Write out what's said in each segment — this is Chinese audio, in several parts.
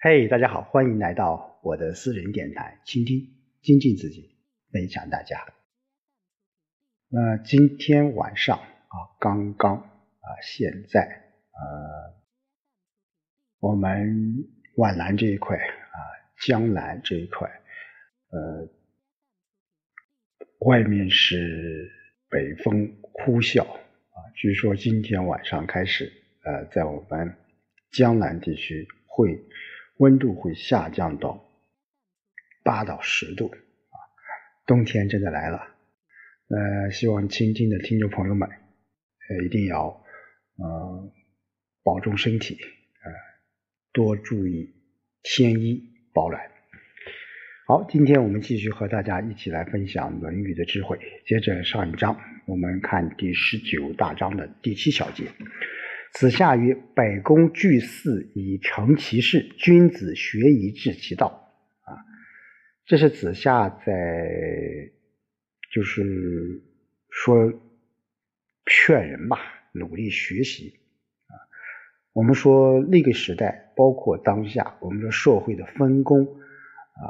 嘿，大家好，欢迎来到我的私人电台，倾听、精进自己，分享大家。那今天晚上啊，刚刚啊，现在呃，我们皖南这一块啊，江南这一块，呃，外面是北风呼啸啊，据说今天晚上开始，呃，在我们江南地区会。温度会下降到八到十度啊，冬天真的来了。呃，希望倾听的听众朋友们，呃，一定要呃保重身体，呃，多注意添衣保暖。好，今天我们继续和大家一起来分享《论语》的智慧。接着上一章，我们看第十九大章的第七小节。子夏曰：“百工具四以成其事，君子学以致其道。”啊，这是子夏在就是说劝人吧，努力学习啊。我们说那个时代，包括当下，我们说社会的分工啊，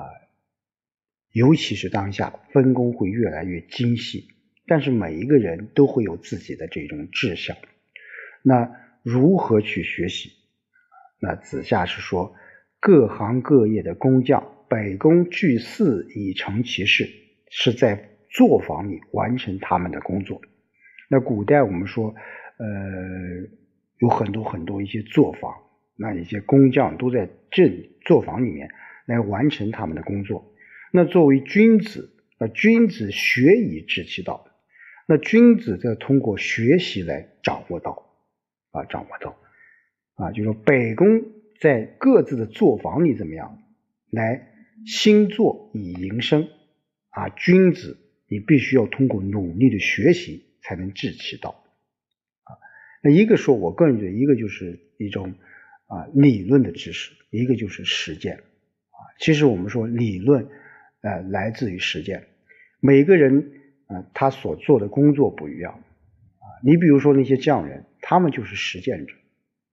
尤其是当下分工会越来越精细，但是每一个人都会有自己的这种志向，那。如何去学习？那子夏是说，各行各业的工匠，百工具四以成其事，是在作坊里完成他们的工作。那古代我们说，呃，有很多很多一些作坊，那一些工匠都在这作坊里面来完成他们的工作。那作为君子，那君子学以致其道，那君子在通过学习来掌握道。啊，掌握到啊，就说北宫在各自的作坊里怎么样来兴作以营生啊？君子你必须要通过努力的学习才能治其道啊。那一个说，我个人觉得，一个就是一种啊理论的知识，一个就是实践啊。其实我们说理论呃来自于实践，每个人啊他所做的工作不一样。你比如说那些匠人。他们就是实践者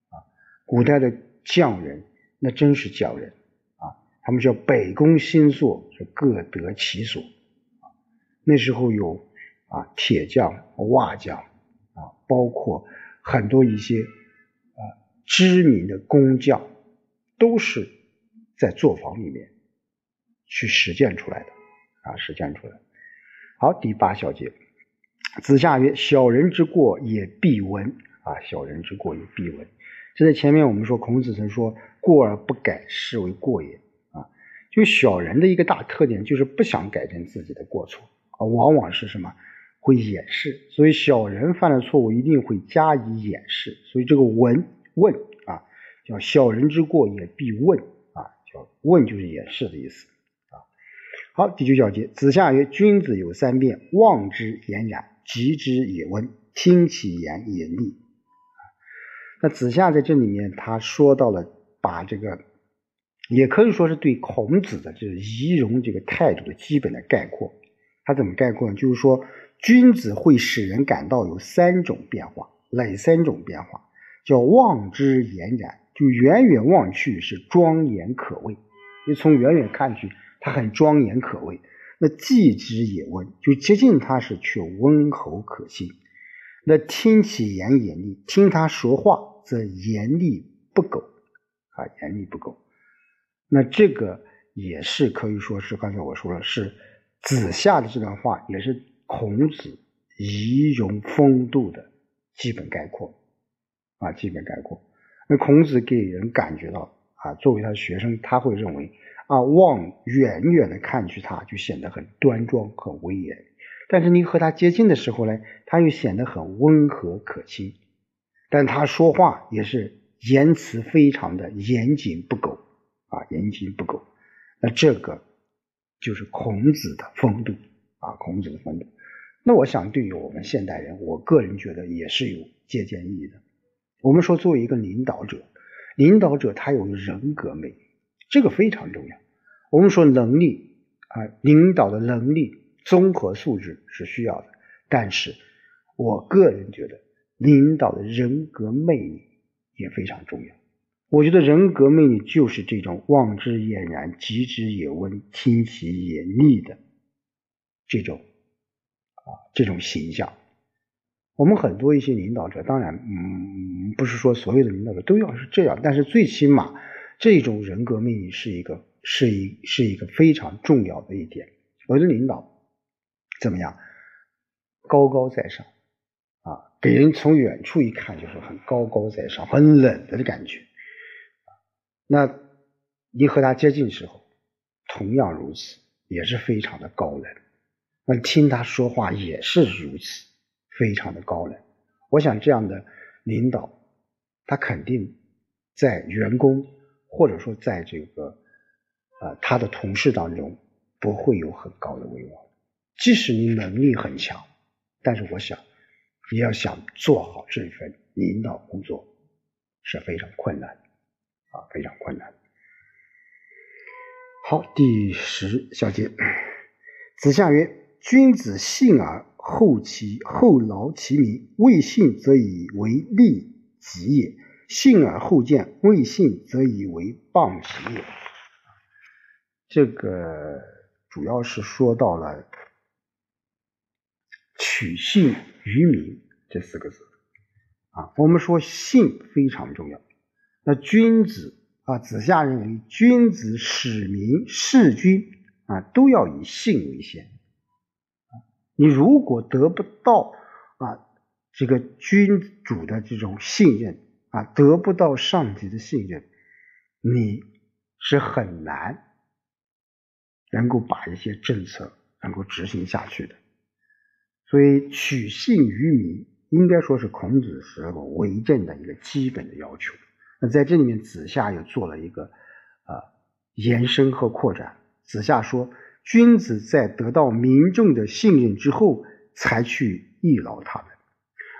啊，古代的匠人那真是匠人啊，他们叫北宫新作，是各得其所啊。那时候有啊铁匠、瓦匠啊，包括很多一些啊知名的工匠，都是在作坊里面去实践出来的啊，实践出来。好，第八小节，子夏曰：“小人之过也必闻。”啊，小人之过也必闻。这在前面我们说，孔子曾说：“过而不改，是为过也。”啊，就小人的一个大特点就是不想改正自己的过错啊，往往是什么会掩饰。所以小人犯了错误，一定会加以掩饰。所以这个闻问啊，叫小人之过也必问啊，叫问就是掩饰的意思啊。好，第九小节，子夏曰：“君子有三变：望之言然，及之也温，听其言也厉。”那子夏在这里面，他说到了把这个，也可以说是对孔子的这个仪容这个态度的基本的概括。他怎么概括呢？就是说，君子会使人感到有三种变化，哪三种变化？叫望之俨然，就远远望去是庄严可畏，你从远远看去，他很庄严可畏。那既之也温，就接近他是却温厚可信。那听其言也厉，听他说话。则严厉不苟啊，严厉不苟。那这个也是可以说是刚才我说了，是子夏的这段话，也是孔子仪容风度的基本概括啊，基本概括。那孔子给人感觉到啊，作为他的学生，他会认为啊，望远远的看去，他就显得很端庄、很威严；但是你和他接近的时候呢，他又显得很温和可亲。但他说话也是言辞非常的严谨不苟啊，严谨不苟。那这个就是孔子的风度啊，孔子的风度。那我想对于我们现代人，我个人觉得也是有借鉴意义的。我们说作为一个领导者，领导者他有人格魅力，这个非常重要。我们说能力啊，领导的能力、综合素质是需要的，但是我个人觉得。领导的人格魅力也非常重要。我觉得人格魅力就是这种望之俨然、极之也温、听其也腻的这种啊这种形象。我们很多一些领导者，当然，嗯，不是说所有的领导者都要是这样，但是最起码这种人格魅力是一个是一是一个非常重要的一点。我的领导怎么样？高高在上啊，给人从远处一看就是很高高在上、很冷的感觉。那你和他接近时候，同样如此，也是非常的高冷。那听他说话也是如此，非常的高冷。我想这样的领导，他肯定在员工或者说在这个呃他的同事当中不会有很高的威望。即使你能力很强，但是我想你要想做好这份领导工作是非常困难。啊，非常困难。好，第十小节，子夏曰：“君子信而后其后劳其民，未信则以为利己也；信而后见，未信则以为谤己也。”这个主要是说到了“取信于民”这四个字啊。我们说信非常重要。那君子啊，子夏认为，君子使民事君啊，都要以信为先。你如果得不到啊这个君主的这种信任啊，得不到上级的信任，你是很难能够把一些政策能够执行下去的。所以，取信于民，应该说是孔子时候为政的一个基本的要求。那在这里面，子夏又做了一个啊延伸和扩展。子夏说：“君子在得到民众的信任之后，才去益劳他们；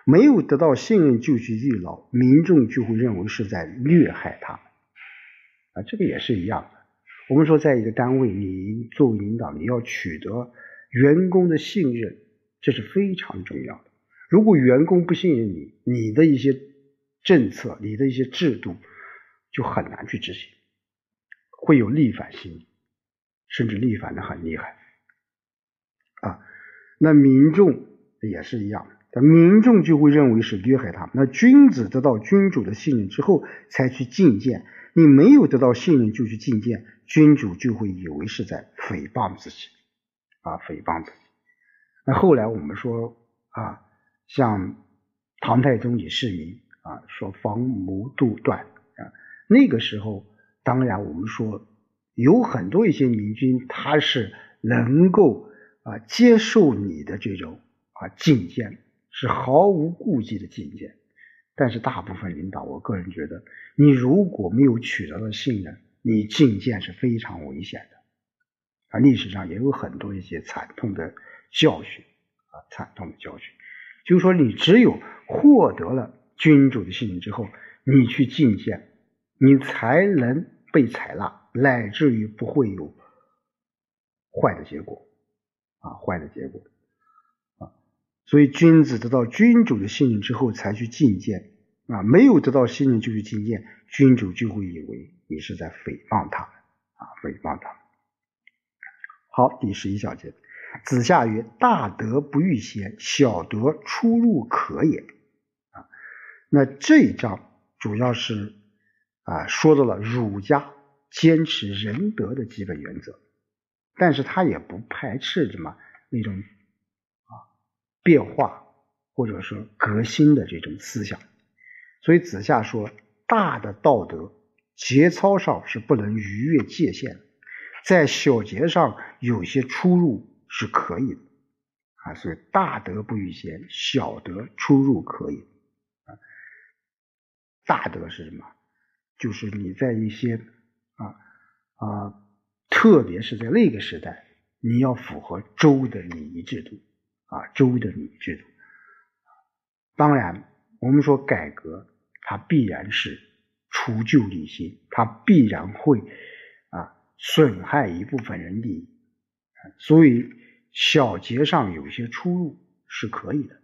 没有得到信任就去益劳，民众就会认为是在虐害他们。”啊，这个也是一样的。我们说，在一个单位，你作为领导，你要取得员工的信任，这是非常重要的。如果员工不信任你，你的一些政策，你的一些制度就很难去执行，会有逆反心理，甚至逆反的很厉害啊。那民众也是一样，的，民众就会认为是虐害他。那君子得到君主的信任之后才去觐见，你没有得到信任就去觐见，君主就会以为是在诽谤自己啊，诽谤自己。那后来我们说啊，像唐太宗李世民。啊，说防谋杜断啊，那个时候，当然我们说有很多一些明君，他是能够啊接受你的这种啊进谏，是毫无顾忌的进谏。但是大部分领导，我个人觉得，你如果没有取得了信任，你进谏是非常危险的。啊，历史上也有很多一些惨痛的教训啊，惨痛的教训，就是说你只有获得了。君主的信任之后，你去觐见，你才能被采纳，乃至于不会有坏的结果啊，坏的结果。所以，君子得到君主的信任之后才去觐见啊，没有得到信任就去觐见，君主就会以为你是在诽谤他啊，诽谤他。好，第十一小节，子夏曰：“大德不欲贤，小德出入可也。”啊那这一章主要是啊说到了儒家坚持仁德的基本原则，但是他也不排斥什么那种变化或者说革新的这种思想，所以子夏说大的道德节操上是不能逾越界限的，在小节上有些出入是可以的啊，所以大德不逾贤，小德出入可以啊。大德是什么？就是你在一些啊啊，特别是在那个时代，你要符合周的礼仪制度啊，周的礼制度。当然，我们说改革，它必然是除旧立新，它必然会啊损害一部分人利益，所以小节上有些出入是可以的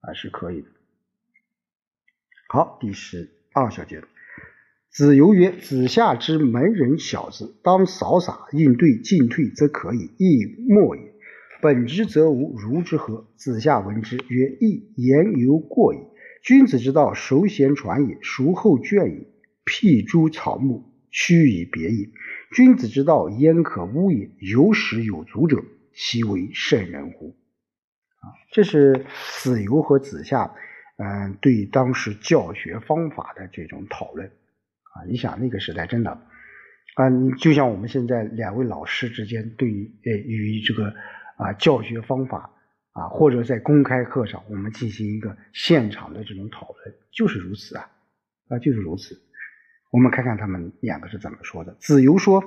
啊，是可以的。好，第十二小节，子游曰：“子夏之门人小子，当扫洒应对进退，则可以，亦莫也。本之则无，如之何？”子夏闻之曰：“亦言犹过矣。君子之道，首先传也，孰后倦也？辟诸草木，趋以别也。君子之道，焉可污也？有始有足者，其为圣人乎？”啊，这是子游和子夏，嗯，对当时教学方法的这种讨论。啊，你想那个时代真的，啊，你就像我们现在两位老师之间对于呃与这个啊教学方法啊，或者在公开课上我们进行一个现场的这种讨论，就是如此啊，啊就是如此。我们看看他们两个是怎么说的。子游说，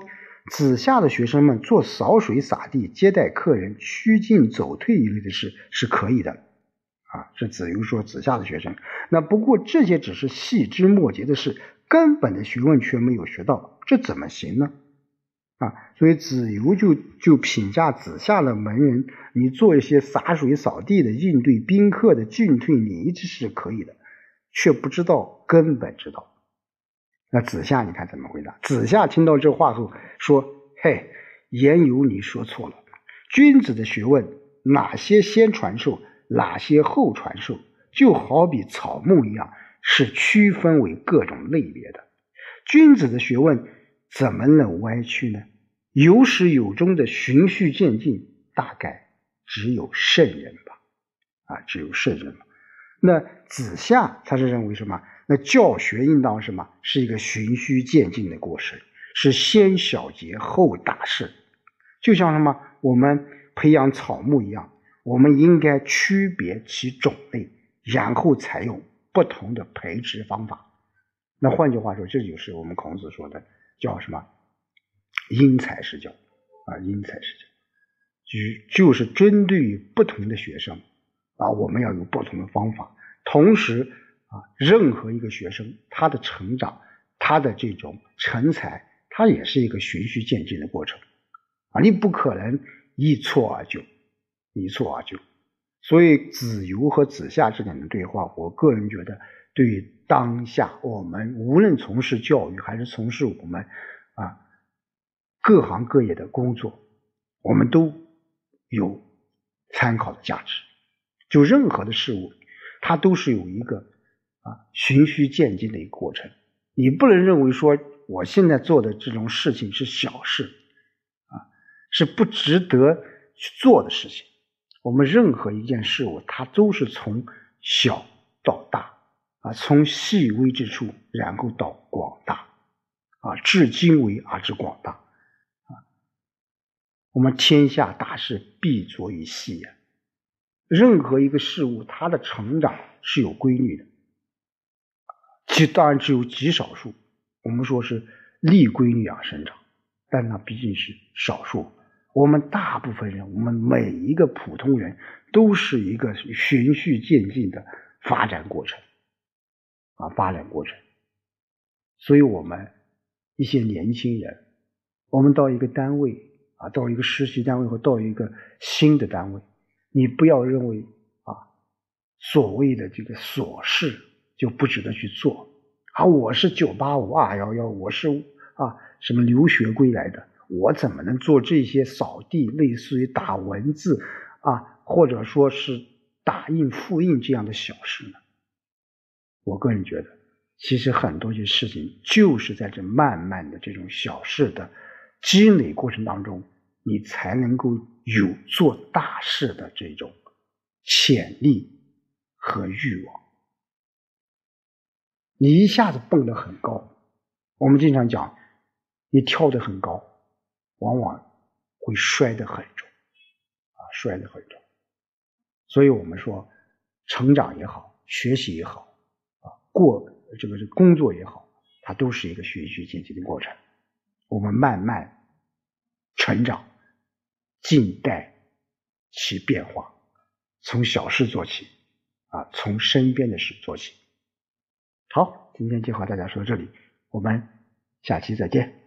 子夏的学生们做扫水洒地、接待客人、趋进走退一类的事是可以的，啊，是子游说子夏的学生。那不过这些只是细枝末节的事。根本的学问却没有学到，这怎么行呢？啊，所以子游就就评价子夏的门人，你做一些洒水扫地的应对宾客的进退礼仪之事可以的，却不知道根本之道。那子夏你看怎么回答？子夏听到这话后说：“嘿，言由你说错了。君子的学问，哪些先传授，哪些后传授，就好比草木一样。”是区分为各种类别的。君子的学问怎么能歪曲呢？有始有终的循序渐进，大概只有圣人吧。啊，只有圣人。那子夏他是认为什么？那教学应当什么？是一个循序渐进的过程，是先小节后大事。就像什么？我们培养草木一样，我们应该区别其种类，然后采用。不同的培植方法，那换句话说，这就是我们孔子说的叫什么“因材施教”啊，“因材施教”就就是针对于不同的学生啊，我们要有不同的方法。同时啊，任何一个学生他的成长，他的这种成才，他也是一个循序渐进的过程啊，你不可能一蹴而就，一蹴而就。所以子游和子夏之间的对话，我个人觉得，对于当下我们无论从事教育还是从事我们啊各行各业的工作，我们都有参考的价值。就任何的事物，它都是有一个啊循序渐进的一个过程。你不能认为说我现在做的这种事情是小事啊，是不值得去做的事情。我们任何一件事物，它都是从小到大啊，从细微之处，然后到广大啊，至精微而至广大啊。我们天下大事必着于细呀。任何一个事物，它的成长是有规律的，其当然只有极少数。我们说是立规律而生长，但那毕竟是少数。我们大部分人，我们每一个普通人，都是一个循序渐进的发展过程啊，发展过程。所以，我们一些年轻人，我们到一个单位啊，到一个实习单位或到一个新的单位，你不要认为啊，所谓的这个琐事就不值得去做啊。我是九八五二幺幺，我是啊什么留学归来的。我怎么能做这些扫地，类似于打文字啊，或者说是打印复印这样的小事呢？我个人觉得，其实很多些事情就是在这慢慢的这种小事的积累过程当中，你才能够有做大事的这种潜力和欲望。你一下子蹦得很高，我们经常讲，你跳得很高。往往会摔得很重，啊，摔得很重。所以我们说，成长也好，学习也好，过这个这工作也好，它都是一个循序渐进的过程。我们慢慢成长，静待其变化，从小事做起，啊，从身边的事做起。好，今天就和大家说到这里，我们下期再见。